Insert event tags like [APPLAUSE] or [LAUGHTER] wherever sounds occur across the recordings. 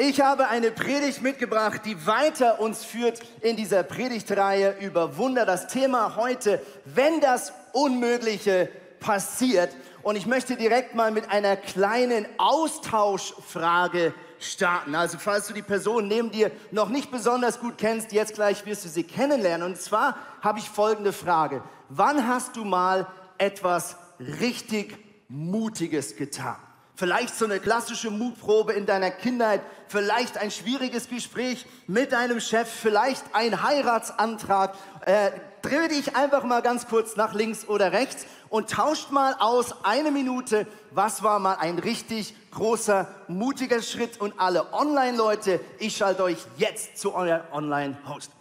Ich habe eine Predigt mitgebracht, die weiter uns führt in dieser Predigtreihe über Wunder. Das Thema heute, wenn das Unmögliche passiert. Und ich möchte direkt mal mit einer kleinen Austauschfrage starten. Also falls du die Person neben dir noch nicht besonders gut kennst, jetzt gleich wirst du sie kennenlernen. Und zwar habe ich folgende Frage. Wann hast du mal etwas richtig Mutiges getan? Vielleicht so eine klassische Mutprobe in deiner Kindheit, vielleicht ein schwieriges Gespräch mit deinem Chef, vielleicht ein Heiratsantrag. Äh, dreh dich einfach mal ganz kurz nach links oder rechts und tauscht mal aus eine Minute, was war mal ein richtig großer, mutiger Schritt. Und alle Online-Leute, ich schalte euch jetzt zu euer Online-Host.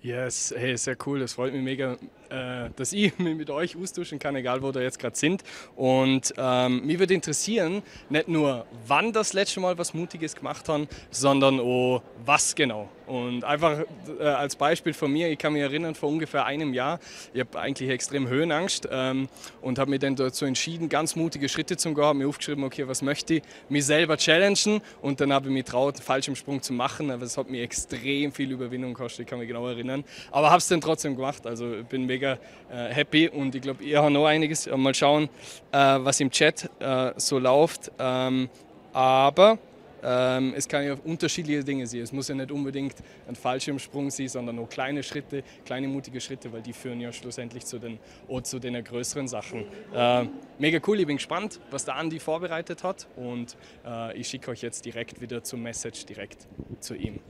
Yes, hey, sehr cool. Das freut mich mega, äh, dass ich [LAUGHS] mich mit euch austauschen kann, egal wo ihr jetzt gerade sind. Und ähm, mich würde interessieren, nicht nur, wann das letzte Mal was Mutiges gemacht haben, sondern auch was genau. Und einfach äh, als Beispiel von mir, ich kann mich erinnern, vor ungefähr einem Jahr, ich habe eigentlich extrem Höhenangst ähm, und habe mich dann dazu entschieden, ganz mutige Schritte zu gehen, habe mir aufgeschrieben, okay, was möchte ich, mich selber challengen. Und dann habe ich mich traut, einen falschen Sprung zu machen, aber das hat mir extrem viel Überwindung gekostet, ich kann mich genau erinnern, aber habe es dann trotzdem gemacht, also bin mega äh, happy. Und ich glaube, ihr habt noch einiges, mal schauen, äh, was im Chat äh, so läuft, ähm, aber ähm, es kann ja unterschiedliche Dinge sein. Es muss ja nicht unbedingt ein Fallschirmsprung sein, sondern nur kleine Schritte, kleine mutige Schritte, weil die führen ja schlussendlich zu den, oh, zu den größeren Sachen. Äh, mega cool, ich bin gespannt, was der Andi vorbereitet hat und äh, ich schicke euch jetzt direkt wieder zum Message, direkt zu ihm.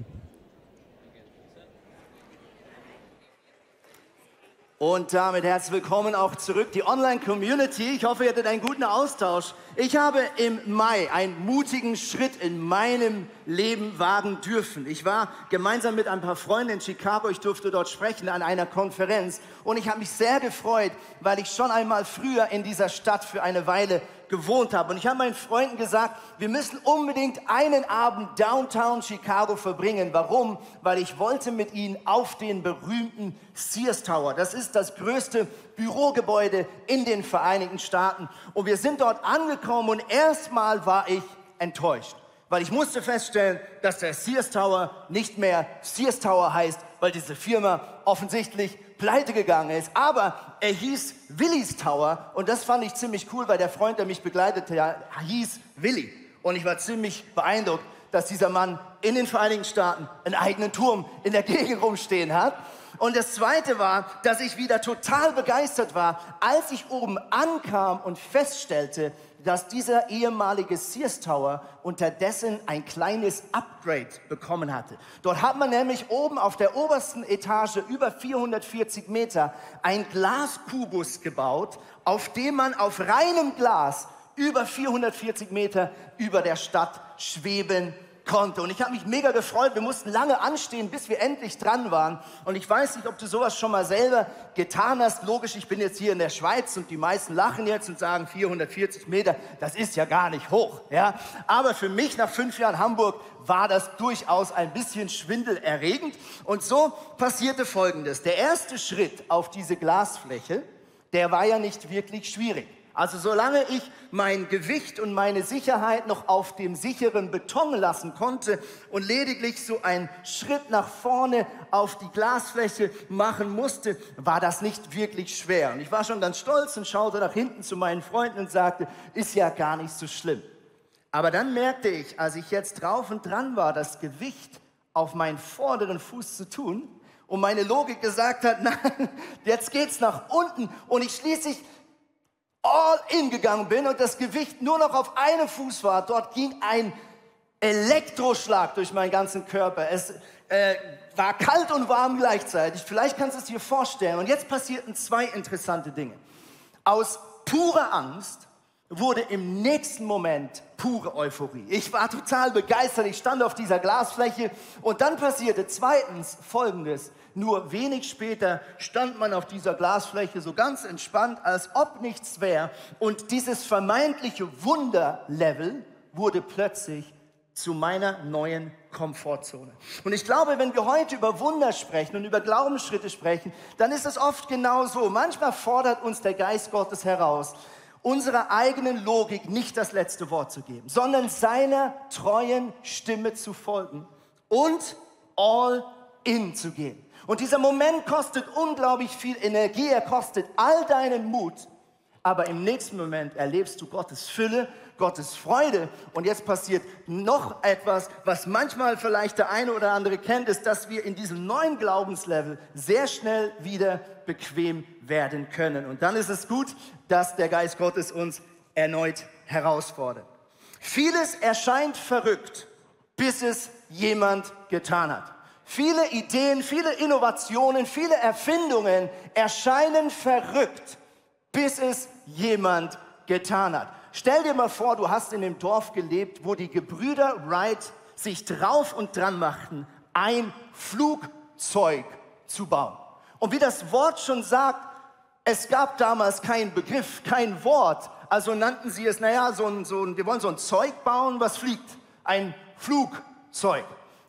Und damit herzlich willkommen auch zurück, die Online-Community. Ich hoffe, ihr hattet einen guten Austausch. Ich habe im Mai einen mutigen Schritt in meinem Leben wagen dürfen. Ich war gemeinsam mit ein paar Freunden in Chicago. Ich durfte dort sprechen an einer Konferenz. Und ich habe mich sehr gefreut, weil ich schon einmal früher in dieser Stadt für eine Weile gewohnt habe. Und ich habe meinen Freunden gesagt, wir müssen unbedingt einen Abend downtown Chicago verbringen. Warum? Weil ich wollte mit ihnen auf den berühmten Sears Tower. Das ist das größte Bürogebäude in den Vereinigten Staaten. Und wir sind dort angekommen und erstmal war ich enttäuscht. Weil ich musste feststellen, dass der Sears Tower nicht mehr Sears Tower heißt, weil diese Firma offensichtlich pleite gegangen ist. Aber er hieß Willis Tower und das fand ich ziemlich cool, weil der Freund, der mich begleitete, hieß Willi. Und ich war ziemlich beeindruckt, dass dieser Mann in den Vereinigten Staaten einen eigenen Turm in der Gegend rumstehen hat. Und das Zweite war, dass ich wieder total begeistert war, als ich oben ankam und feststellte, dass dieser ehemalige Sears Tower unterdessen ein kleines Upgrade bekommen hatte. Dort hat man nämlich oben auf der obersten Etage über 440 Meter ein Glaskubus gebaut, auf dem man auf reinem Glas über 440 Meter über der Stadt schweben konnte. Und ich habe mich mega gefreut. Wir mussten lange anstehen, bis wir endlich dran waren. Und ich weiß nicht, ob du sowas schon mal selber getan hast. Logisch, ich bin jetzt hier in der Schweiz und die meisten lachen jetzt und sagen 440 Meter, das ist ja gar nicht hoch. Ja? Aber für mich nach fünf Jahren Hamburg war das durchaus ein bisschen schwindelerregend. Und so passierte Folgendes. Der erste Schritt auf diese Glasfläche, der war ja nicht wirklich schwierig. Also solange ich mein Gewicht und meine Sicherheit noch auf dem sicheren Beton lassen konnte und lediglich so einen Schritt nach vorne auf die Glasfläche machen musste, war das nicht wirklich schwer. Und ich war schon ganz stolz und schaute nach hinten zu meinen Freunden und sagte, ist ja gar nicht so schlimm. Aber dann merkte ich, als ich jetzt drauf und dran war, das Gewicht auf meinen vorderen Fuß zu tun, und meine Logik gesagt hat, [LAUGHS] nein, jetzt geht's nach unten und ich schließlich all in gegangen bin und das Gewicht nur noch auf einem Fuß war, dort ging ein Elektroschlag durch meinen ganzen Körper. Es äh, war kalt und warm gleichzeitig. Vielleicht kannst du es dir vorstellen. Und jetzt passierten zwei interessante Dinge. Aus purer Angst wurde im nächsten Moment pure Euphorie. Ich war total begeistert. Ich stand auf dieser Glasfläche und dann passierte zweitens Folgendes. Nur wenig später stand man auf dieser Glasfläche so ganz entspannt, als ob nichts wäre. Und dieses vermeintliche Wunderlevel wurde plötzlich zu meiner neuen Komfortzone. Und ich glaube, wenn wir heute über Wunder sprechen und über Glaubensschritte sprechen, dann ist es oft genau so. Manchmal fordert uns der Geist Gottes heraus unserer eigenen Logik nicht das letzte Wort zu geben, sondern seiner treuen Stimme zu folgen und all in zu gehen. Und dieser Moment kostet unglaublich viel Energie, er kostet all deinen Mut, aber im nächsten Moment erlebst du Gottes Fülle, Gottes Freude. Und jetzt passiert noch etwas, was manchmal vielleicht der eine oder andere kennt, ist, dass wir in diesem neuen Glaubenslevel sehr schnell wieder bequem werden können. Und dann ist es gut, dass der Geist Gottes uns erneut herausfordert. Vieles erscheint verrückt, bis es jemand getan hat. Viele Ideen, viele Innovationen, viele Erfindungen erscheinen verrückt, bis es jemand getan hat. Stell dir mal vor, du hast in dem Dorf gelebt, wo die Gebrüder Wright sich drauf und dran machten, ein Flugzeug zu bauen. Und wie das Wort schon sagt, es gab damals keinen Begriff, kein Wort. Also nannten sie es, naja, so ein, so ein, wir wollen so ein Zeug bauen, was fliegt. Ein Flugzeug.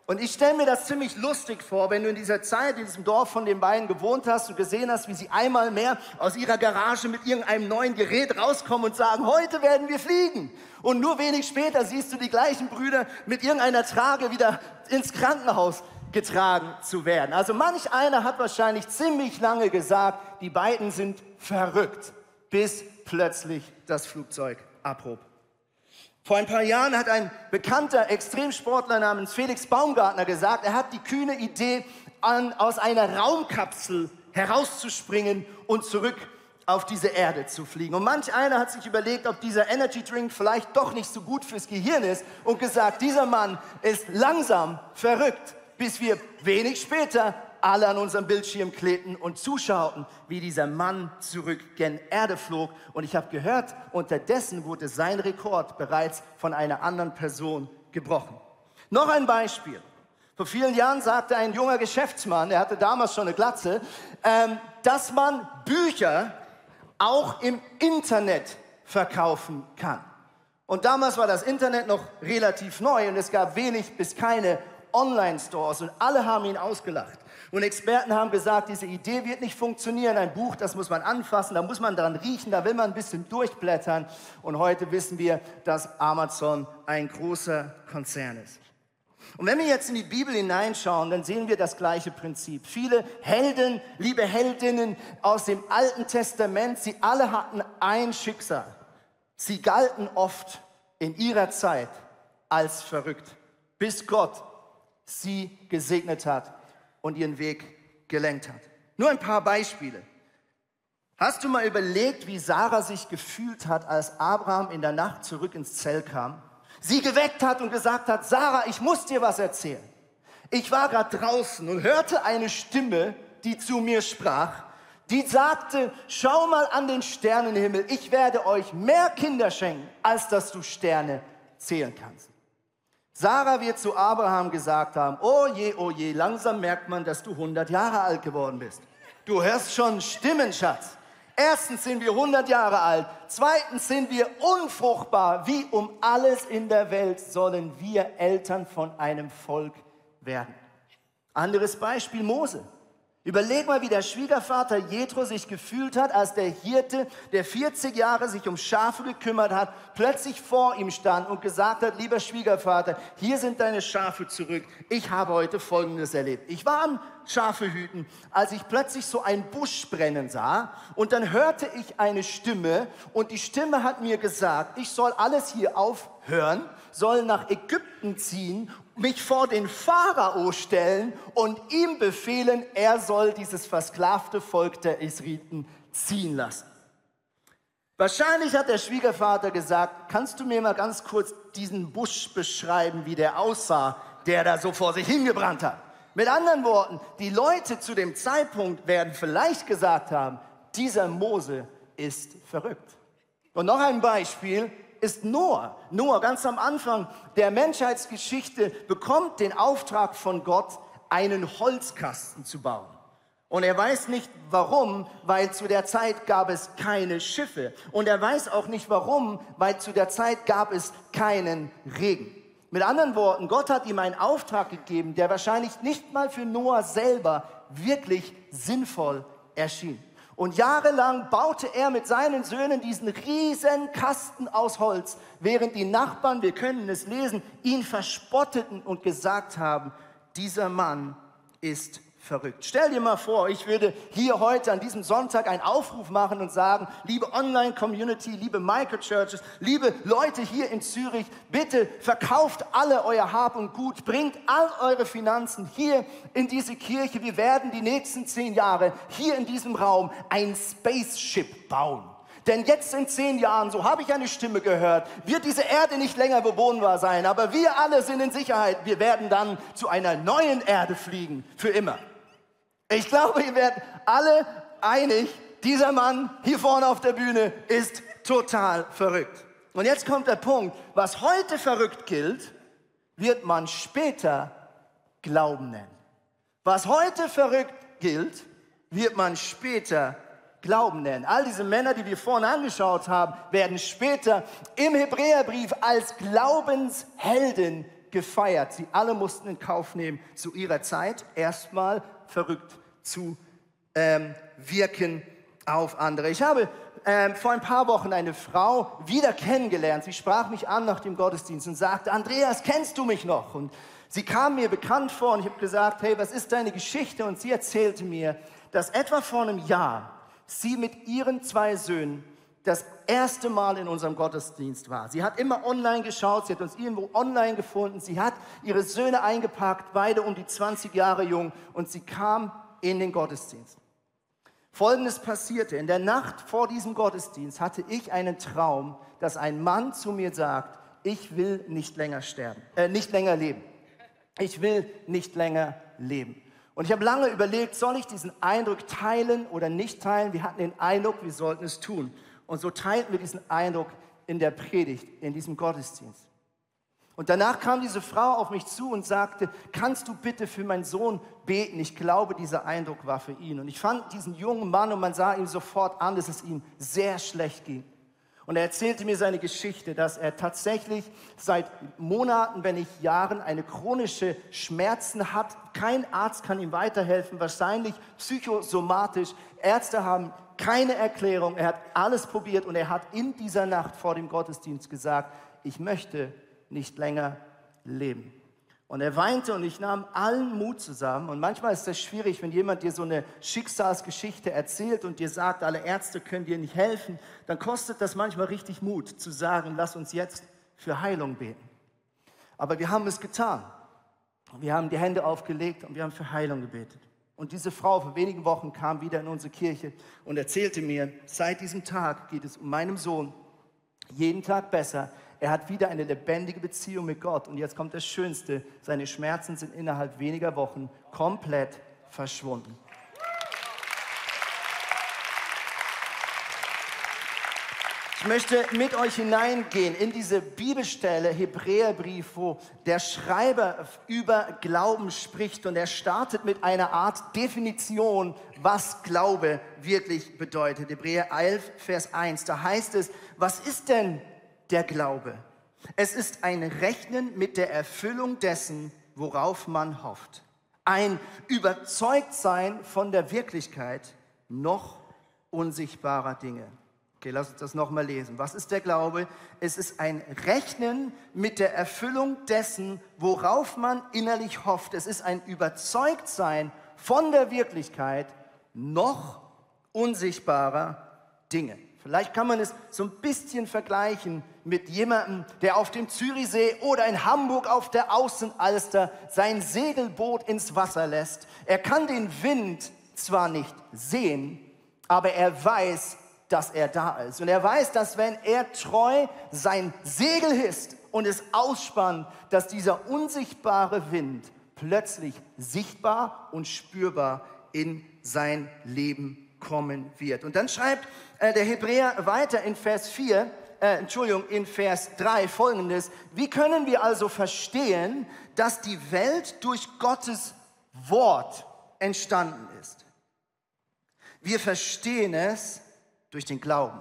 Und ich stelle mir das ziemlich lustig vor, wenn du in dieser Zeit in diesem Dorf von den beiden gewohnt hast und gesehen hast, wie sie einmal mehr aus ihrer Garage mit irgendeinem neuen Gerät rauskommen und sagen, heute werden wir fliegen. Und nur wenig später siehst du die gleichen Brüder mit irgendeiner Trage wieder ins Krankenhaus getragen zu werden. Also manch einer hat wahrscheinlich ziemlich lange gesagt, die beiden sind verrückt, bis plötzlich das Flugzeug abhob. Vor ein paar Jahren hat ein bekannter Extremsportler namens Felix Baumgartner gesagt, er hat die kühne Idee, an, aus einer Raumkapsel herauszuspringen und zurück auf diese Erde zu fliegen. Und manch einer hat sich überlegt, ob dieser Energy Drink vielleicht doch nicht so gut fürs Gehirn ist und gesagt, dieser Mann ist langsam verrückt, bis wir wenig später alle an unserem Bildschirm klebten und zuschauten, wie dieser Mann zurück gen Erde flog. Und ich habe gehört, unterdessen wurde sein Rekord bereits von einer anderen Person gebrochen. Noch ein Beispiel. Vor vielen Jahren sagte ein junger Geschäftsmann, er hatte damals schon eine Glatze, ähm, dass man Bücher auch im Internet verkaufen kann. Und damals war das Internet noch relativ neu und es gab wenig bis keine Online-Stores und alle haben ihn ausgelacht. Und Experten haben gesagt, diese Idee wird nicht funktionieren. Ein Buch, das muss man anfassen, da muss man dran riechen, da will man ein bisschen durchblättern. Und heute wissen wir, dass Amazon ein großer Konzern ist. Und wenn wir jetzt in die Bibel hineinschauen, dann sehen wir das gleiche Prinzip. Viele Helden, liebe Heldinnen aus dem Alten Testament, sie alle hatten ein Schicksal. Sie galten oft in ihrer Zeit als verrückt, bis Gott sie gesegnet hat und ihren Weg gelenkt hat. Nur ein paar Beispiele. Hast du mal überlegt, wie Sarah sich gefühlt hat, als Abraham in der Nacht zurück ins Zelt kam? Sie geweckt hat und gesagt hat, Sarah, ich muss dir was erzählen. Ich war gerade draußen und hörte eine Stimme, die zu mir sprach, die sagte, schau mal an den Sternenhimmel, ich werde euch mehr Kinder schenken, als dass du Sterne zählen kannst. Sarah wird zu Abraham gesagt haben, oh je, oh je, langsam merkt man, dass du 100 Jahre alt geworden bist. Du hörst schon Stimmen, Schatz. Erstens sind wir 100 Jahre alt. Zweitens sind wir unfruchtbar. Wie um alles in der Welt sollen wir Eltern von einem Volk werden. Anderes Beispiel Mose. Überleg mal, wie der Schwiegervater Jethro sich gefühlt hat, als der Hirte, der 40 Jahre sich um Schafe gekümmert hat, plötzlich vor ihm stand und gesagt hat, lieber Schwiegervater, hier sind deine Schafe zurück. Ich habe heute Folgendes erlebt. Ich war am Schafe hüten, als ich plötzlich so ein Busch brennen sah und dann hörte ich eine Stimme und die Stimme hat mir gesagt, ich soll alles hier aufhören, soll nach Ägypten ziehen mich vor den Pharao stellen und ihm befehlen, er soll dieses versklavte Volk der Israeliten ziehen lassen. Wahrscheinlich hat der Schwiegervater gesagt, kannst du mir mal ganz kurz diesen Busch beschreiben, wie der aussah, der da so vor sich hingebrannt hat. Mit anderen Worten, die Leute zu dem Zeitpunkt werden vielleicht gesagt haben, dieser Mose ist verrückt. Und noch ein Beispiel, ist Noah. Noah ganz am Anfang der Menschheitsgeschichte bekommt den Auftrag von Gott, einen Holzkasten zu bauen. Und er weiß nicht warum, weil zu der Zeit gab es keine Schiffe. Und er weiß auch nicht warum, weil zu der Zeit gab es keinen Regen. Mit anderen Worten, Gott hat ihm einen Auftrag gegeben, der wahrscheinlich nicht mal für Noah selber wirklich sinnvoll erschien. Und jahrelang baute er mit seinen Söhnen diesen riesen Kasten aus Holz, während die Nachbarn, wir können es lesen, ihn verspotteten und gesagt haben, dieser Mann ist verrückt. Stell dir mal vor, ich würde hier heute an diesem Sonntag einen Aufruf machen und sagen, liebe Online-Community, liebe Microchurches, liebe Leute hier in Zürich, bitte verkauft alle euer Hab und Gut, bringt all eure Finanzen hier in diese Kirche. Wir werden die nächsten zehn Jahre hier in diesem Raum ein Spaceship bauen. Denn jetzt in zehn Jahren, so habe ich eine Stimme gehört, wird diese Erde nicht länger bewohnbar sein, aber wir alle sind in Sicherheit. Wir werden dann zu einer neuen Erde fliegen, für immer. Ich glaube, ihr werdet alle einig, dieser Mann hier vorne auf der Bühne ist total verrückt. Und jetzt kommt der Punkt, was heute verrückt gilt, wird man später Glauben nennen. Was heute verrückt gilt, wird man später Glauben nennen. All diese Männer, die wir vorne angeschaut haben, werden später im Hebräerbrief als Glaubenshelden gefeiert. Sie alle mussten in Kauf nehmen, zu ihrer Zeit erstmal verrückt zu ähm, wirken auf andere. Ich habe ähm, vor ein paar Wochen eine Frau wieder kennengelernt. Sie sprach mich an nach dem Gottesdienst und sagte, Andreas, kennst du mich noch? Und sie kam mir bekannt vor und ich habe gesagt, hey, was ist deine Geschichte? Und sie erzählte mir, dass etwa vor einem Jahr sie mit ihren zwei Söhnen das erste Mal in unserem Gottesdienst war. Sie hat immer online geschaut, sie hat uns irgendwo online gefunden, sie hat ihre Söhne eingepackt, beide um die 20 Jahre jung, und sie kam in den Gottesdienst. Folgendes passierte. In der Nacht vor diesem Gottesdienst hatte ich einen Traum, dass ein Mann zu mir sagt, ich will nicht länger sterben, äh, nicht länger leben. Ich will nicht länger leben. Und ich habe lange überlegt, soll ich diesen Eindruck teilen oder nicht teilen? Wir hatten den Eindruck, wir sollten es tun. Und so teilten wir diesen Eindruck in der Predigt, in diesem Gottesdienst. Und danach kam diese Frau auf mich zu und sagte, kannst du bitte für meinen Sohn beten? Ich glaube, dieser Eindruck war für ihn. Und ich fand diesen jungen Mann und man sah ihm sofort an, dass es ihm sehr schlecht ging. Und er erzählte mir seine Geschichte, dass er tatsächlich seit Monaten, wenn nicht Jahren, eine chronische Schmerzen hat. Kein Arzt kann ihm weiterhelfen, wahrscheinlich psychosomatisch. Ärzte haben keine Erklärung. Er hat alles probiert und er hat in dieser Nacht vor dem Gottesdienst gesagt, ich möchte nicht länger leben. Und er weinte und ich nahm allen Mut zusammen. Und manchmal ist das schwierig, wenn jemand dir so eine Schicksalsgeschichte erzählt und dir sagt, alle Ärzte können dir nicht helfen, dann kostet das manchmal richtig Mut zu sagen, lass uns jetzt für Heilung beten. Aber wir haben es getan. Wir haben die Hände aufgelegt und wir haben für Heilung gebetet. Und diese Frau vor wenigen Wochen kam wieder in unsere Kirche und erzählte mir, seit diesem Tag geht es um meinen Sohn jeden Tag besser. Er hat wieder eine lebendige Beziehung mit Gott. Und jetzt kommt das Schönste. Seine Schmerzen sind innerhalb weniger Wochen komplett verschwunden. Ich möchte mit euch hineingehen in diese Bibelstelle, Hebräerbrief, wo der Schreiber über Glauben spricht und er startet mit einer Art Definition, was Glaube wirklich bedeutet. Hebräer 11, Vers 1, da heißt es, was ist denn der Glaube. Es ist ein Rechnen mit der Erfüllung dessen, worauf man hofft. Ein Überzeugtsein von der Wirklichkeit noch unsichtbarer Dinge. Okay, lass uns das nochmal lesen. Was ist der Glaube? Es ist ein Rechnen mit der Erfüllung dessen, worauf man innerlich hofft. Es ist ein Überzeugtsein von der Wirklichkeit noch unsichtbarer Dinge. Vielleicht kann man es so ein bisschen vergleichen mit jemandem, der auf dem Zürichsee oder in Hamburg auf der Außenalster sein Segelboot ins Wasser lässt. Er kann den Wind zwar nicht sehen, aber er weiß, dass er da ist. Und er weiß, dass wenn er treu sein Segel hisst und es ausspannt, dass dieser unsichtbare Wind plötzlich sichtbar und spürbar in sein Leben kommen wird. Und dann schreibt äh, der Hebräer weiter in Vers 4, äh, Entschuldigung, in Vers 3 folgendes. Wie können wir also verstehen, dass die Welt durch Gottes Wort entstanden ist? Wir verstehen es durch den Glauben.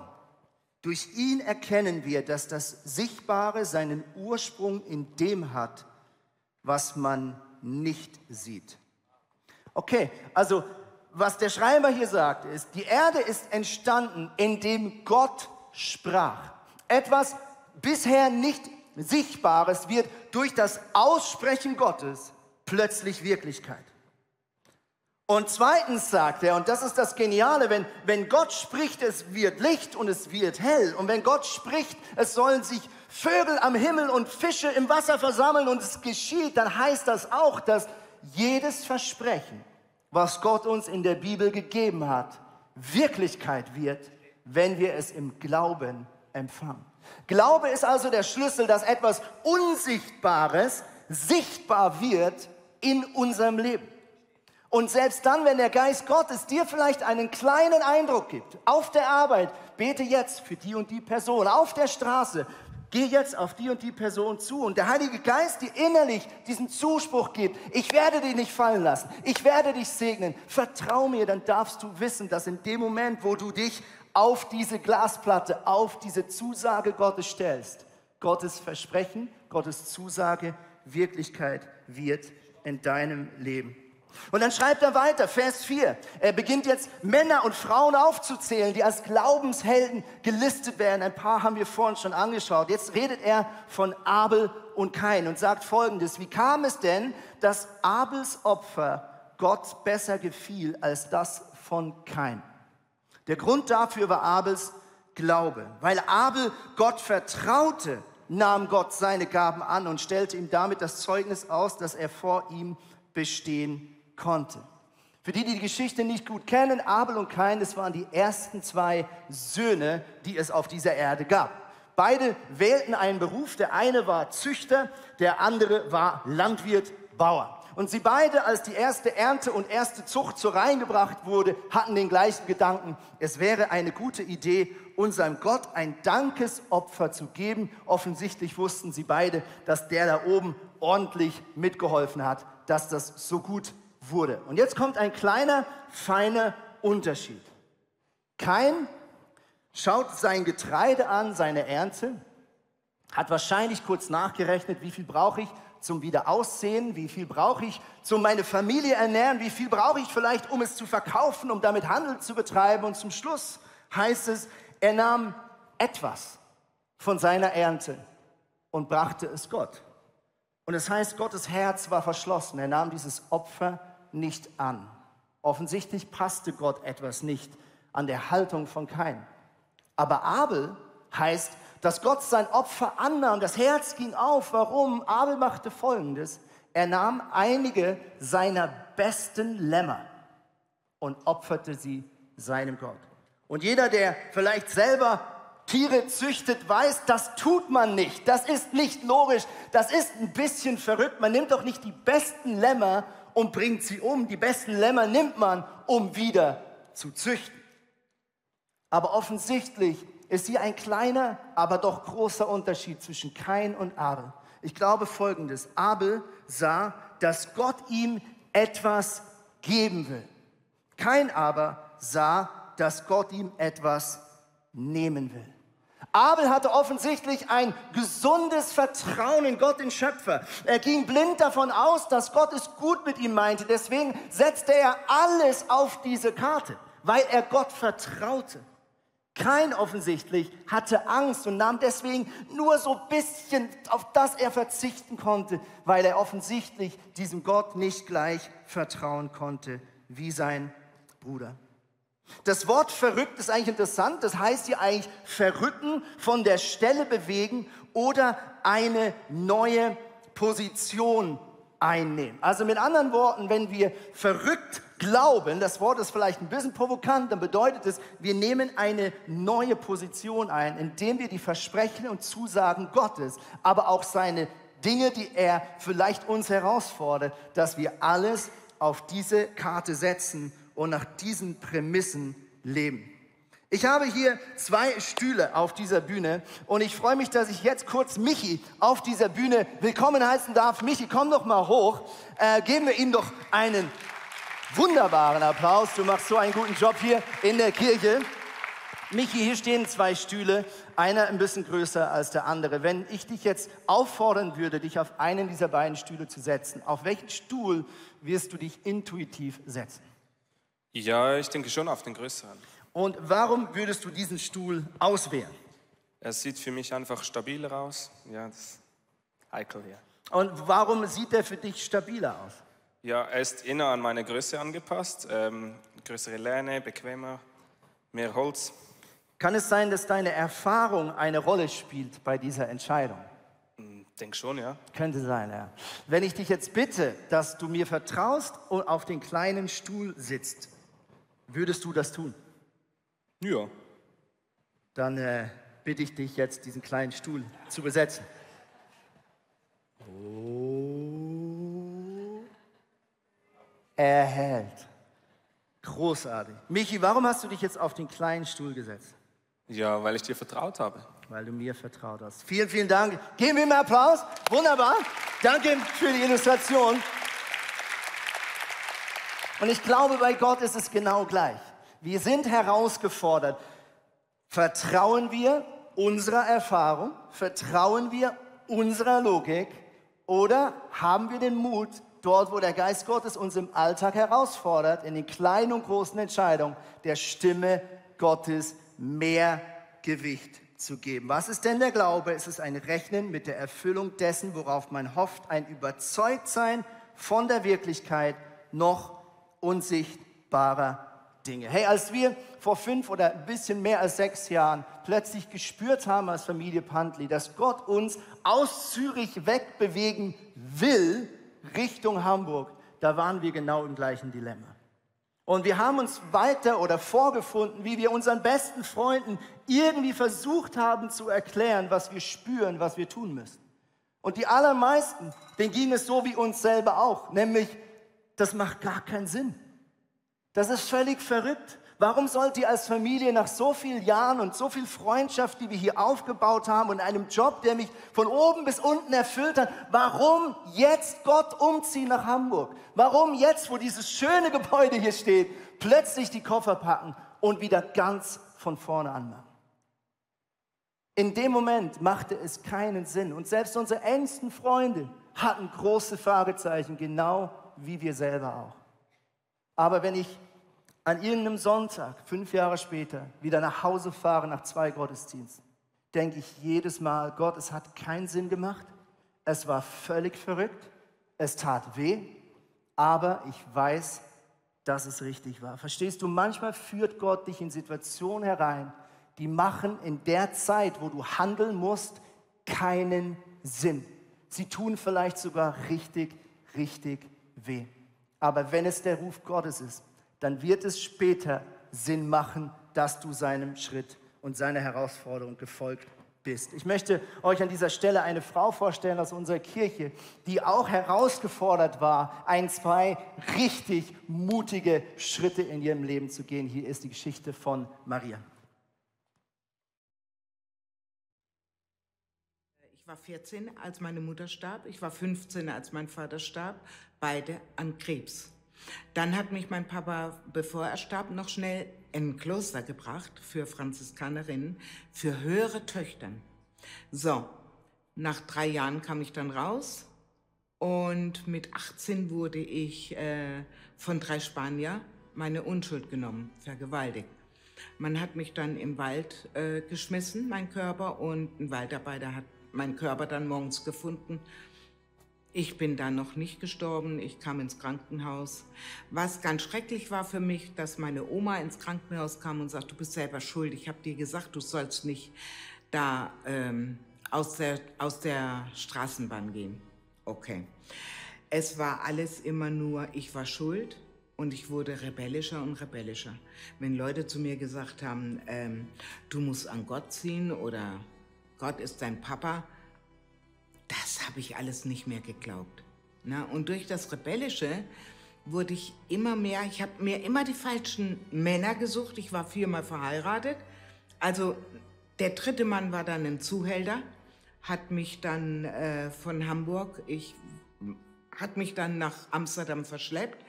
Durch ihn erkennen wir, dass das Sichtbare seinen Ursprung in dem hat, was man nicht sieht. Okay, also was der Schreiber hier sagt, ist, die Erde ist entstanden, indem Gott sprach. Etwas bisher nicht Sichtbares wird durch das Aussprechen Gottes plötzlich Wirklichkeit. Und zweitens sagt er, und das ist das Geniale, wenn, wenn Gott spricht, es wird Licht und es wird hell. Und wenn Gott spricht, es sollen sich Vögel am Himmel und Fische im Wasser versammeln und es geschieht, dann heißt das auch, dass jedes Versprechen, was Gott uns in der Bibel gegeben hat, Wirklichkeit wird, wenn wir es im Glauben empfangen. Glaube ist also der Schlüssel, dass etwas Unsichtbares sichtbar wird in unserem Leben. Und selbst dann, wenn der Geist Gottes dir vielleicht einen kleinen Eindruck gibt, auf der Arbeit, bete jetzt für die und die Person, auf der Straße, geh jetzt auf die und die Person zu. Und der Heilige Geist dir innerlich diesen Zuspruch gibt, ich werde dich nicht fallen lassen, ich werde dich segnen, vertrau mir, dann darfst du wissen, dass in dem Moment, wo du dich auf diese Glasplatte, auf diese Zusage Gottes stellst, Gottes Versprechen, Gottes Zusage Wirklichkeit wird in deinem Leben. Und dann schreibt er weiter, Vers 4. Er beginnt jetzt Männer und Frauen aufzuzählen, die als Glaubenshelden gelistet werden. Ein paar haben wir vorhin schon angeschaut. Jetzt redet er von Abel und Kain und sagt folgendes. Wie kam es denn, dass Abels Opfer Gott besser gefiel als das von Kain? Der Grund dafür war Abels Glaube. Weil Abel Gott vertraute, nahm Gott seine Gaben an und stellte ihm damit das Zeugnis aus, dass er vor ihm bestehen konnte. Für die, die die Geschichte nicht gut kennen, Abel und Kain, das waren die ersten zwei Söhne, die es auf dieser Erde gab. Beide wählten einen Beruf. Der eine war Züchter, der andere war Landwirt, Bauer. Und sie beide, als die erste Ernte und erste Zucht zur Reihe gebracht wurde, hatten den gleichen Gedanken. Es wäre eine gute Idee, unserem Gott ein Dankesopfer zu geben. Offensichtlich wussten sie beide, dass der da oben ordentlich mitgeholfen hat, dass das so gut wurde. Und jetzt kommt ein kleiner, feiner Unterschied. Kein schaut sein Getreide an, seine Ernte, hat wahrscheinlich kurz nachgerechnet, wie viel brauche ich zum Wiederaussehen, wie viel brauche ich zum meine Familie ernähren, wie viel brauche ich vielleicht, um es zu verkaufen, um damit Handel zu betreiben. Und zum Schluss heißt es, er nahm etwas von seiner Ernte und brachte es Gott. Und es heißt, Gottes Herz war verschlossen. Er nahm dieses Opfer nicht an. Offensichtlich passte Gott etwas nicht an der Haltung von Kain. Aber Abel heißt, dass Gott sein Opfer annahm. Das Herz ging auf. Warum? Abel machte Folgendes. Er nahm einige seiner besten Lämmer und opferte sie seinem Gott. Und jeder, der vielleicht selber Tiere züchtet, weiß, das tut man nicht. Das ist nicht logisch. Das ist ein bisschen verrückt. Man nimmt doch nicht die besten Lämmer und bringt sie um. Die besten Lämmer nimmt man, um wieder zu züchten. Aber offensichtlich ist hier ein kleiner, aber doch großer Unterschied zwischen Kain und Abel. Ich glaube folgendes. Abel sah, dass Gott ihm etwas geben will. Kain aber sah, dass Gott ihm etwas nehmen will. Abel hatte offensichtlich ein gesundes Vertrauen in Gott, den Schöpfer. Er ging blind davon aus, dass Gott es gut mit ihm meinte. Deswegen setzte er alles auf diese Karte, weil er Gott vertraute. Kein offensichtlich hatte Angst und nahm deswegen nur so ein bisschen, auf das er verzichten konnte, weil er offensichtlich diesem Gott nicht gleich vertrauen konnte wie sein Bruder. Das Wort verrückt ist eigentlich interessant. Das heißt hier eigentlich verrücken, von der Stelle bewegen oder eine neue Position einnehmen. Also mit anderen Worten, wenn wir verrückt glauben, das Wort ist vielleicht ein bisschen provokant, dann bedeutet es, wir nehmen eine neue Position ein, indem wir die Versprechen und Zusagen Gottes, aber auch seine Dinge, die er vielleicht uns herausfordert, dass wir alles auf diese Karte setzen und nach diesen Prämissen leben. Ich habe hier zwei Stühle auf dieser Bühne und ich freue mich, dass ich jetzt kurz Michi auf dieser Bühne willkommen heißen darf. Michi, komm doch mal hoch. Äh, geben wir ihm doch einen wunderbaren Applaus. Du machst so einen guten Job hier in der Kirche. Michi, hier stehen zwei Stühle, einer ein bisschen größer als der andere. Wenn ich dich jetzt auffordern würde, dich auf einen dieser beiden Stühle zu setzen, auf welchen Stuhl wirst du dich intuitiv setzen? Ja, ich denke schon auf den größeren. Und warum würdest du diesen Stuhl auswählen? Er sieht für mich einfach stabiler aus. Ja, das ist heikel hier. Und warum sieht er für dich stabiler aus? Ja, er ist eher an meine Größe angepasst. Ähm, größere Lehne, bequemer, mehr Holz. Kann es sein, dass deine Erfahrung eine Rolle spielt bei dieser Entscheidung? Ich denke schon, ja. Könnte sein, ja. Wenn ich dich jetzt bitte, dass du mir vertraust und auf den kleinen Stuhl sitzt, würdest du das tun? Ja. Dann äh, bitte ich dich jetzt, diesen kleinen Stuhl zu besetzen. Oh. Er hält. Großartig. Michi, warum hast du dich jetzt auf den kleinen Stuhl gesetzt? Ja, weil ich dir vertraut habe. Weil du mir vertraut hast. Vielen, vielen Dank. Geben wir mal Applaus. Wunderbar. Danke für die Illustration. Und ich glaube, bei Gott ist es genau gleich. Wir sind herausgefordert. Vertrauen wir unserer Erfahrung? Vertrauen wir unserer Logik? Oder haben wir den Mut, dort, wo der Geist Gottes uns im Alltag herausfordert, in den kleinen und großen Entscheidungen, der Stimme Gottes mehr Gewicht zu geben. Was ist denn der Glaube? Es ist ein Rechnen mit der Erfüllung dessen, worauf man hofft, ein Überzeugtsein von der Wirklichkeit noch unsichtbarer Dinge. Hey, als wir vor fünf oder ein bisschen mehr als sechs Jahren plötzlich gespürt haben als Familie Pantli, dass Gott uns aus Zürich wegbewegen will Richtung Hamburg, da waren wir genau im gleichen Dilemma. Und wir haben uns weiter oder vorgefunden, wie wir unseren besten Freunden irgendwie versucht haben zu erklären, was wir spüren, was wir tun müssen. Und die allermeisten, denen ging es so wie uns selber auch, nämlich, das macht gar keinen Sinn. Das ist völlig verrückt. Warum sollt ihr als Familie nach so vielen Jahren und so viel Freundschaft, die wir hier aufgebaut haben und einem Job, der mich von oben bis unten erfüllt hat, warum jetzt Gott umziehen nach Hamburg? Warum jetzt, wo dieses schöne Gebäude hier steht, plötzlich die Koffer packen und wieder ganz von vorne anmachen? In dem Moment machte es keinen Sinn und selbst unsere engsten Freunde hatten große Fragezeichen, genau wie wir selber auch. Aber wenn ich an irgendeinem Sonntag, fünf Jahre später, wieder nach Hause fahre nach zwei Gottesdiensten, denke ich jedes Mal, Gott, es hat keinen Sinn gemacht, es war völlig verrückt, es tat weh, aber ich weiß, dass es richtig war. Verstehst du, manchmal führt Gott dich in Situationen herein, die machen in der Zeit, wo du handeln musst, keinen Sinn. Sie tun vielleicht sogar richtig, richtig weh. Aber wenn es der Ruf Gottes ist, dann wird es später Sinn machen, dass du seinem Schritt und seiner Herausforderung gefolgt bist. Ich möchte euch an dieser Stelle eine Frau vorstellen aus unserer Kirche, die auch herausgefordert war, ein, zwei richtig mutige Schritte in ihrem Leben zu gehen. Hier ist die Geschichte von Maria. War 14, als meine Mutter starb. Ich war 15, als mein Vater starb. Beide an Krebs. Dann hat mich mein Papa, bevor er starb, noch schnell in ein Kloster gebracht für Franziskanerinnen, für höhere Töchtern. So, nach drei Jahren kam ich dann raus und mit 18 wurde ich äh, von drei Spanier meine Unschuld genommen, vergewaltigt. Man hat mich dann im Wald äh, geschmissen, mein Körper, und ein Waldarbeiter hat meinen Körper dann morgens gefunden ich bin dann noch nicht gestorben, ich kam ins Krankenhaus. Was ganz schrecklich war für mich, dass meine Oma ins Krankenhaus kam und sagte, du bist selber schuld, ich habe dir gesagt, du sollst nicht da ähm, aus, der, aus der Straßenbahn gehen. Okay. Es war alles immer nur, ich war schuld und ich wurde rebellischer und rebellischer. Wenn Leute zu mir gesagt haben, ähm, du musst an Gott ziehen oder Gott ist dein Papa, das habe ich alles nicht mehr geglaubt. Na, und durch das Rebellische wurde ich immer mehr, ich habe mir immer die falschen Männer gesucht. Ich war viermal verheiratet. Also der dritte Mann war dann ein Zuhälter, hat mich dann äh, von Hamburg, ich hat mich dann nach Amsterdam verschleppt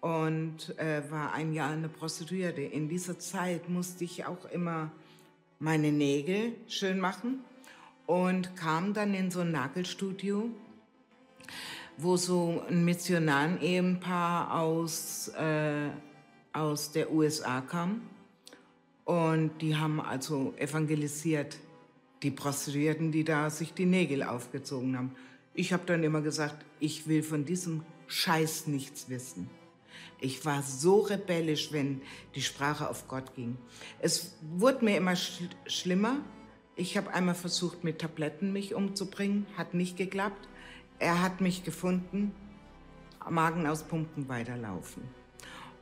und äh, war ein Jahr eine Prostituierte. In dieser Zeit musste ich auch immer meine Nägel schön machen und kam dann in so ein Nagelstudio, wo so ein Missionarenehepaar aus, äh, aus der USA kam. Und die haben also evangelisiert, die Prostituierten, die da sich die Nägel aufgezogen haben. Ich habe dann immer gesagt, ich will von diesem Scheiß nichts wissen. Ich war so rebellisch, wenn die Sprache auf Gott ging. Es wurde mir immer schl schlimmer. Ich habe einmal versucht, mit Tabletten mich umzubringen, hat nicht geklappt. Er hat mich gefunden, Magen aus Pumpen weiterlaufen.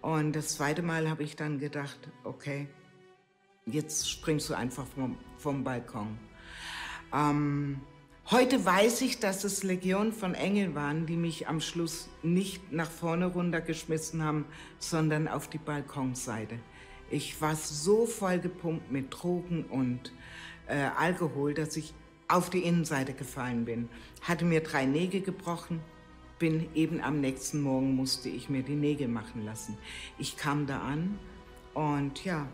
Und das zweite Mal habe ich dann gedacht, okay, jetzt springst du einfach vom, vom Balkon. Ähm, heute weiß ich, dass es Legion von Engeln waren, die mich am Schluss nicht nach vorne runtergeschmissen haben, sondern auf die Balkonseite. Ich war so voll gepumpt mit Drogen und äh, Alkohol, dass ich auf die Innenseite gefallen bin. Hatte mir drei Nägel gebrochen, bin eben am nächsten Morgen musste ich mir die Nägel machen lassen. Ich kam da an und ja,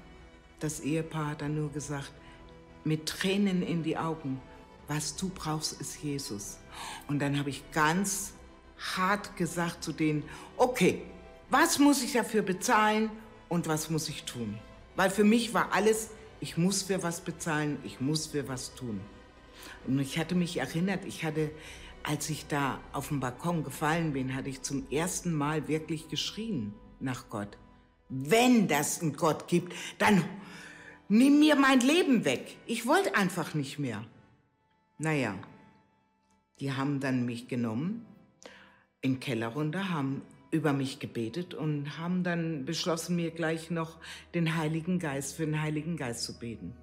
das Ehepaar hat dann nur gesagt, mit Tränen in die Augen, was du brauchst, ist Jesus. Und dann habe ich ganz hart gesagt zu denen, okay, was muss ich dafür bezahlen und was muss ich tun? Weil für mich war alles, ich muss für was bezahlen, ich muss für was tun. Und ich hatte mich erinnert, ich hatte, als ich da auf dem Balkon gefallen bin, hatte ich zum ersten Mal wirklich geschrien nach Gott. Wenn das einen Gott gibt, dann nimm mir mein Leben weg. Ich wollte einfach nicht mehr. Naja, die haben dann mich genommen, in den Keller runter, haben über mich gebetet und haben dann beschlossen, mir gleich noch den Heiligen Geist, für den Heiligen Geist zu beten.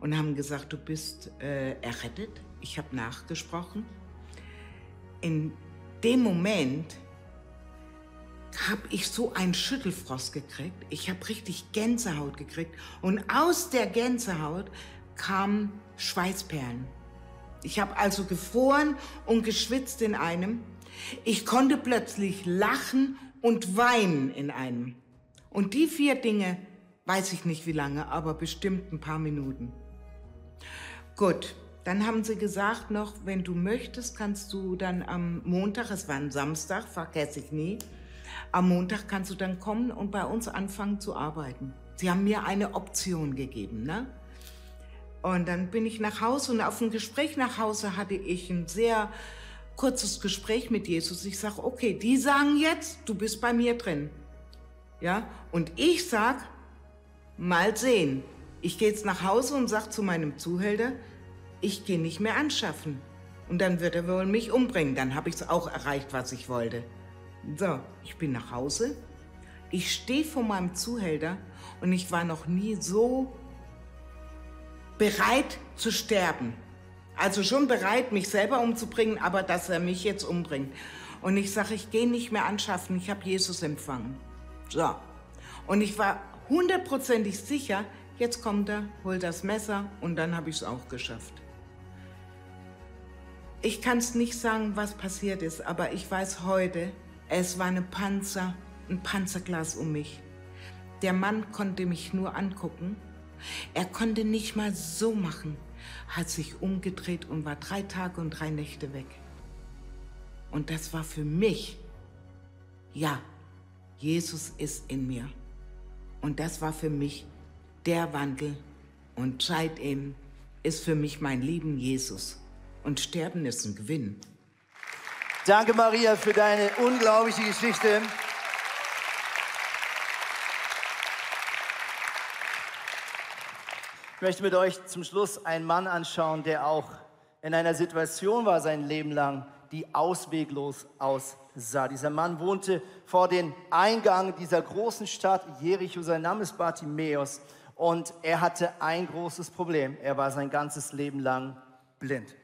Und haben gesagt, du bist äh, errettet. Ich habe nachgesprochen. In dem Moment habe ich so einen Schüttelfrost gekriegt. Ich habe richtig Gänsehaut gekriegt. Und aus der Gänsehaut kamen Schweißperlen. Ich habe also gefroren und geschwitzt in einem. Ich konnte plötzlich lachen und weinen in einem. Und die vier Dinge, weiß ich nicht wie lange, aber bestimmt ein paar Minuten. Gut, dann haben sie gesagt noch, wenn du möchtest, kannst du dann am Montag, es war ein Samstag, vergesse ich nie, am Montag kannst du dann kommen und bei uns anfangen zu arbeiten. Sie haben mir eine Option gegeben, ne? Und dann bin ich nach Hause und auf dem Gespräch nach Hause hatte ich ein sehr kurzes Gespräch mit Jesus. Ich sage, okay, die sagen jetzt, du bist bei mir drin. Ja, und ich sag, mal sehen. Ich gehe jetzt nach Hause und sage zu meinem Zuhälter, ich gehe nicht mehr anschaffen. Und dann wird er wohl mich umbringen. Dann habe ich es auch erreicht, was ich wollte. So, ich bin nach Hause. Ich stehe vor meinem Zuhälter und ich war noch nie so bereit zu sterben. Also schon bereit, mich selber umzubringen, aber dass er mich jetzt umbringt. Und ich sage, ich gehe nicht mehr anschaffen, ich habe Jesus empfangen. So. Und ich war hundertprozentig sicher, jetzt kommt er, holt das Messer und dann habe ich es auch geschafft. Ich kann es nicht sagen, was passiert ist, aber ich weiß heute, es war eine Panzer, ein Panzerglas um mich. Der Mann konnte mich nur angucken. Er konnte nicht mal so machen, hat sich umgedreht und war drei Tage und drei Nächte weg. Und das war für mich, ja, Jesus ist in mir. Und das war für mich der Wandel. Und seitdem ist für mich mein Lieben Jesus. Und Sterben ist ein Gewinn. Danke, Maria, für deine unglaubliche Geschichte. Ich möchte mit euch zum Schluss einen Mann anschauen, der auch in einer Situation war sein Leben lang, die ausweglos aussah. Dieser Mann wohnte vor dem Eingang dieser großen Stadt Jericho. Sein Name ist Bartimäus und er hatte ein großes Problem. Er war sein ganzes Leben lang blind.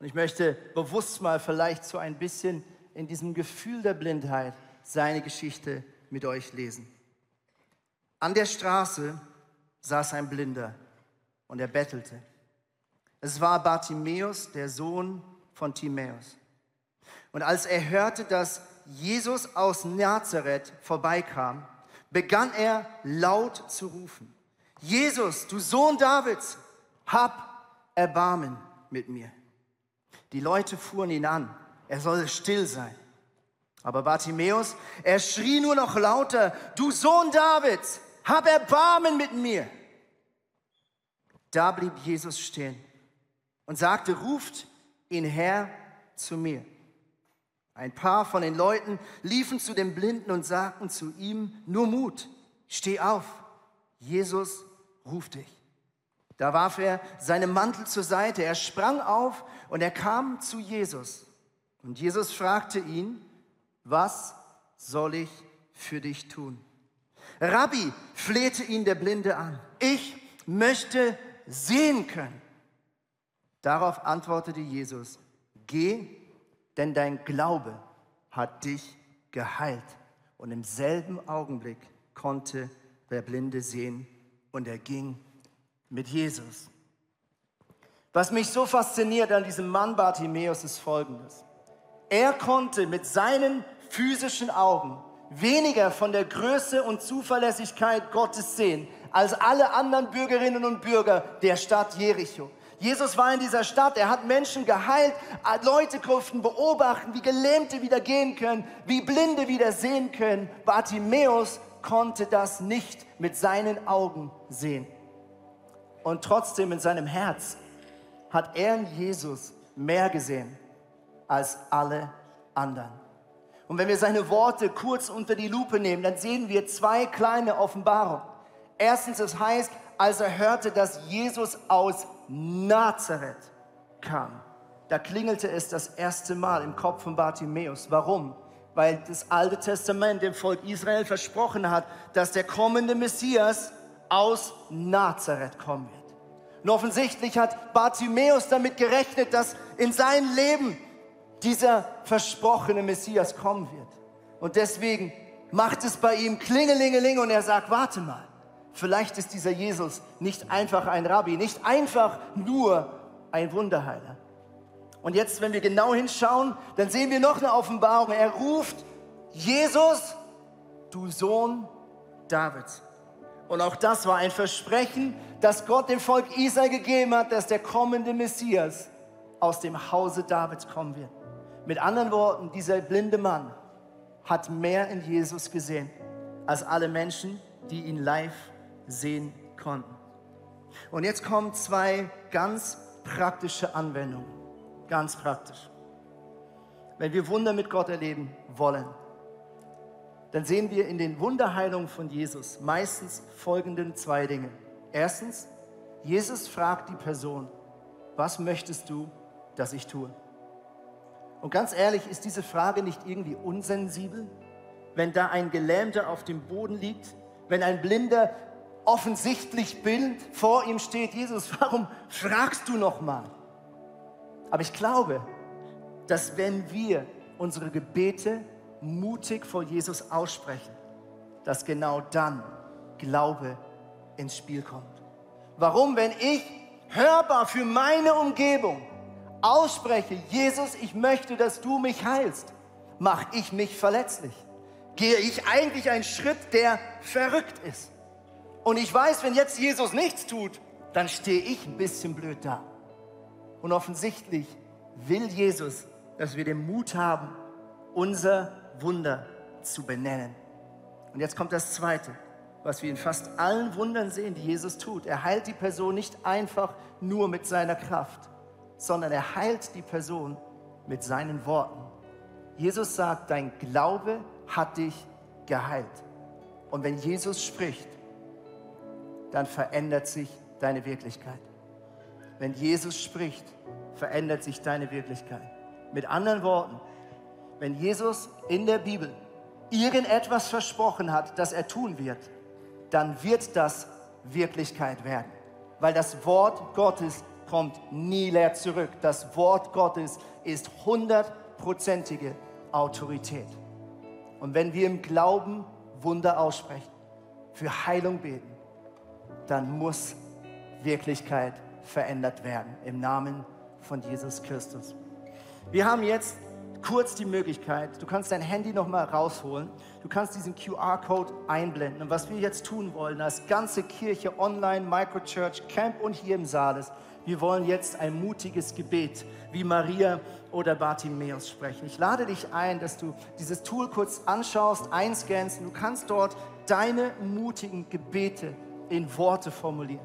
Und ich möchte bewusst mal vielleicht so ein bisschen in diesem Gefühl der Blindheit seine Geschichte mit euch lesen. An der Straße saß ein Blinder und er bettelte. Es war Bartimäus, der Sohn von Timäus. Und als er hörte, dass Jesus aus Nazareth vorbeikam, begann er laut zu rufen. Jesus, du Sohn Davids, hab Erbarmen mit mir. Die Leute fuhren ihn an, er soll still sein. Aber Bartimäus, er schrie nur noch lauter, du Sohn Davids, hab Erbarmen mit mir. Da blieb Jesus stehen und sagte, ruft ihn her zu mir. Ein paar von den Leuten liefen zu dem Blinden und sagten zu ihm, nur Mut, steh auf, Jesus ruft dich. Da warf er seinen Mantel zur Seite, er sprang auf und er kam zu Jesus. Und Jesus fragte ihn, was soll ich für dich tun? Rabbi, flehte ihn der Blinde an, ich möchte sehen können. Darauf antwortete Jesus, geh, denn dein Glaube hat dich geheilt. Und im selben Augenblick konnte der Blinde sehen und er ging mit Jesus. Was mich so fasziniert an diesem Mann Bartimäus ist Folgendes. Er konnte mit seinen physischen Augen weniger von der Größe und Zuverlässigkeit Gottes sehen als alle anderen Bürgerinnen und Bürger der Stadt Jericho. Jesus war in dieser Stadt, er hat Menschen geheilt, Leute durften beobachten, wie Gelähmte wieder gehen können, wie Blinde wieder sehen können. Bartimäus konnte das nicht mit seinen Augen sehen. Und trotzdem in seinem Herz hat er in Jesus mehr gesehen als alle anderen. Und wenn wir seine Worte kurz unter die Lupe nehmen, dann sehen wir zwei kleine Offenbarungen. Erstens, es heißt, als er hörte, dass Jesus aus Nazareth kam, da klingelte es das erste Mal im Kopf von Bartimäus. Warum? Weil das Alte Testament dem Volk Israel versprochen hat, dass der kommende Messias aus Nazareth kommen wird. Und offensichtlich hat Bartimäus damit gerechnet, dass in sein Leben dieser versprochene Messias kommen wird. Und deswegen macht es bei ihm Klingelingeling und er sagt, warte mal, vielleicht ist dieser Jesus nicht einfach ein Rabbi, nicht einfach nur ein Wunderheiler. Und jetzt, wenn wir genau hinschauen, dann sehen wir noch eine Offenbarung. Er ruft, Jesus, du Sohn Davids. Und auch das war ein Versprechen, das Gott dem Volk Israel gegeben hat, dass der kommende Messias aus dem Hause Davids kommen wird. Mit anderen Worten, dieser blinde Mann hat mehr in Jesus gesehen als alle Menschen, die ihn live sehen konnten. Und jetzt kommen zwei ganz praktische Anwendungen. Ganz praktisch. Wenn wir Wunder mit Gott erleben wollen, dann sehen wir in den Wunderheilungen von Jesus meistens folgenden zwei Dinge. Erstens, Jesus fragt die Person, was möchtest du, dass ich tue? Und ganz ehrlich, ist diese Frage nicht irgendwie unsensibel? Wenn da ein Gelähmter auf dem Boden liegt, wenn ein Blinder offensichtlich Bild vor ihm steht, Jesus, [LAUGHS] warum fragst du noch mal? Aber ich glaube, dass wenn wir unsere Gebete mutig vor Jesus aussprechen, dass genau dann Glaube ins Spiel kommt. Warum, wenn ich hörbar für meine Umgebung ausspreche, Jesus, ich möchte, dass du mich heilst, mache ich mich verletzlich. Gehe ich eigentlich einen Schritt, der verrückt ist. Und ich weiß, wenn jetzt Jesus nichts tut, dann stehe ich ein bisschen blöd da. Und offensichtlich will Jesus, dass wir den Mut haben, unser Wunder zu benennen. Und jetzt kommt das Zweite, was wir in fast allen Wundern sehen, die Jesus tut. Er heilt die Person nicht einfach nur mit seiner Kraft, sondern er heilt die Person mit seinen Worten. Jesus sagt, dein Glaube hat dich geheilt. Und wenn Jesus spricht, dann verändert sich deine Wirklichkeit. Wenn Jesus spricht, verändert sich deine Wirklichkeit. Mit anderen Worten, wenn Jesus in der Bibel irgendetwas versprochen hat, das er tun wird, dann wird das Wirklichkeit werden. Weil das Wort Gottes kommt nie leer zurück. Das Wort Gottes ist hundertprozentige Autorität. Und wenn wir im Glauben Wunder aussprechen, für Heilung beten, dann muss Wirklichkeit verändert werden im Namen von Jesus Christus. Wir haben jetzt kurz die Möglichkeit, du kannst dein Handy nochmal rausholen, du kannst diesen QR-Code einblenden. Und was wir jetzt tun wollen, als ganze Kirche, online, Microchurch, Camp und hier im Saal ist, wir wollen jetzt ein mutiges Gebet wie Maria oder Bartimäus sprechen. Ich lade dich ein, dass du dieses Tool kurz anschaust, einscannst und du kannst dort deine mutigen Gebete in Worte formulieren.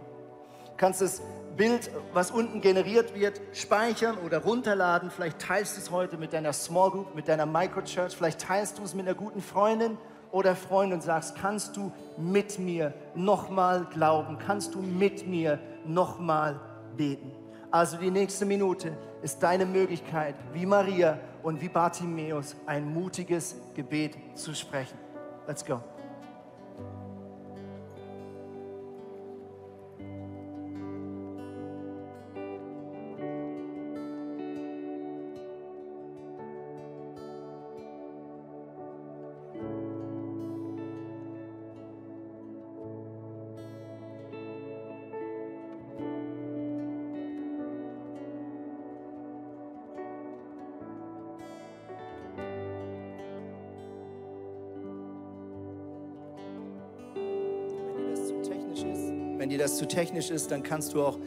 Du kannst das Bild, was unten generiert wird, speichern oder runterladen. Vielleicht teilst du es heute mit deiner Small Group, mit deiner Microchurch. Vielleicht teilst du es mit einer guten Freundin oder Freund und sagst, kannst du mit mir nochmal glauben? Kannst du mit mir nochmal beten? Also die nächste Minute ist deine Möglichkeit, wie Maria und wie Bartimäus ein mutiges Gebet zu sprechen. Let's go. Wenn dir das zu technisch ist, dann kannst du auch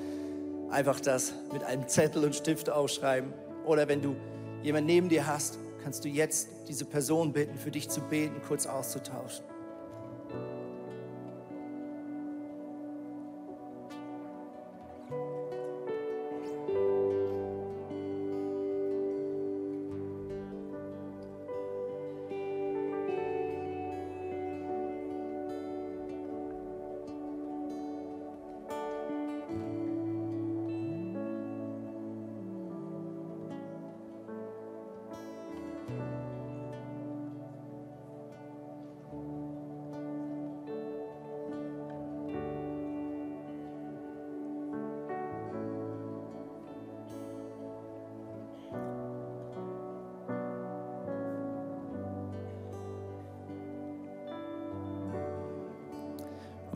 einfach das mit einem Zettel und Stift aufschreiben. Oder wenn du jemanden neben dir hast, kannst du jetzt diese Person bitten, für dich zu beten, kurz auszutauschen.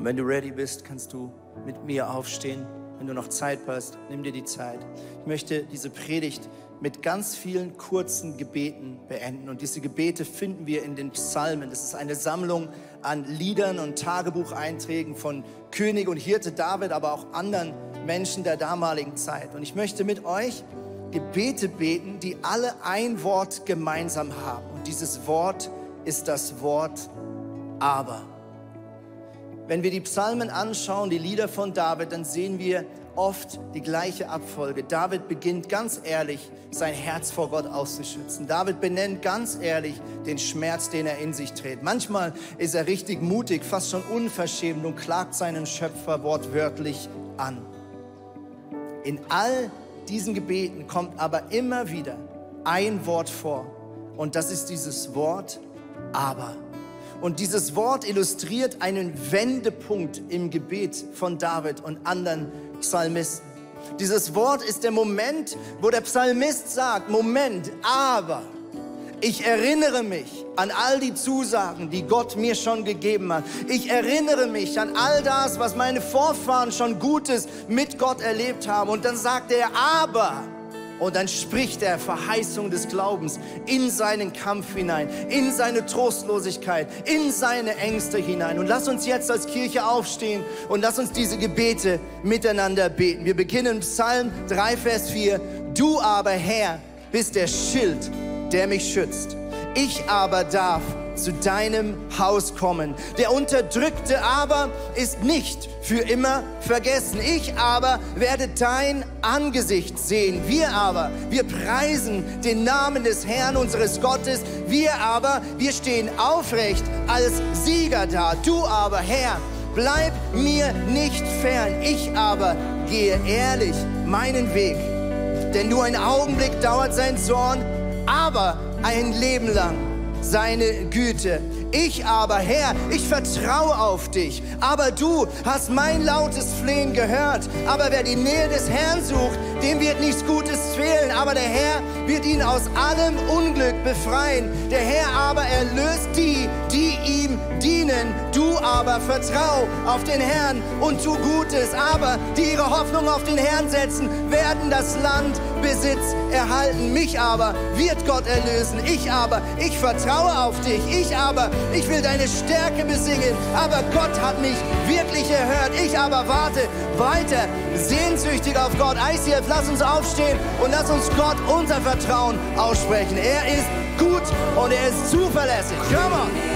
Wenn du ready bist, kannst du mit mir aufstehen. Wenn du noch Zeit hast, nimm dir die Zeit. Ich möchte diese Predigt mit ganz vielen kurzen Gebeten beenden. Und diese Gebete finden wir in den Psalmen. Das ist eine Sammlung an Liedern und Tagebucheinträgen von König und Hirte David, aber auch anderen Menschen der damaligen Zeit. Und ich möchte mit euch Gebete beten, die alle ein Wort gemeinsam haben. Und dieses Wort ist das Wort aber. Wenn wir die Psalmen anschauen, die Lieder von David, dann sehen wir oft die gleiche Abfolge. David beginnt ganz ehrlich, sein Herz vor Gott auszuschützen. David benennt ganz ehrlich den Schmerz, den er in sich trägt. Manchmal ist er richtig mutig, fast schon unverschämt und klagt seinen Schöpfer wortwörtlich an. In all diesen Gebeten kommt aber immer wieder ein Wort vor. Und das ist dieses Wort aber. Und dieses Wort illustriert einen Wendepunkt im Gebet von David und anderen Psalmisten. Dieses Wort ist der Moment, wo der Psalmist sagt, Moment, aber ich erinnere mich an all die Zusagen, die Gott mir schon gegeben hat. Ich erinnere mich an all das, was meine Vorfahren schon Gutes mit Gott erlebt haben. Und dann sagt er, aber und dann spricht er Verheißung des Glaubens in seinen Kampf hinein, in seine Trostlosigkeit, in seine Ängste hinein. Und lass uns jetzt als Kirche aufstehen und lass uns diese Gebete miteinander beten. Wir beginnen Psalm 3, Vers 4. Du aber, Herr, bist der Schild, der mich schützt. Ich aber darf zu deinem Haus kommen. Der Unterdrückte aber ist nicht für immer vergessen. Ich aber werde dein Angesicht sehen. Wir aber, wir preisen den Namen des Herrn unseres Gottes. Wir aber, wir stehen aufrecht als Sieger da. Du aber, Herr, bleib mir nicht fern. Ich aber gehe ehrlich meinen Weg. Denn nur ein Augenblick dauert sein Zorn, aber ein Leben lang seine Güte. Ich aber, Herr, ich vertraue auf dich. Aber du hast mein lautes Flehen gehört. Aber wer die Nähe des Herrn sucht, dem wird nichts Gutes fehlen. Aber der Herr wird ihn aus allem Unglück befreien. Der Herr aber erlöst die, die ihm dienen. Du aber vertrau auf den Herrn und tu Gutes. Aber die ihre Hoffnung auf den Herrn setzen, werden das Land Besitz erhalten. Mich aber wird Gott erlösen. Ich aber, ich vertraue auf dich. Ich aber, ich will deine Stärke besingen. Aber Gott hat mich wirklich erhört. Ich aber warte weiter sehnsüchtig auf Gott. ICF, lass uns aufstehen und lass uns Gott unser Vertrauen aussprechen. Er ist gut und er ist zuverlässig. Come on.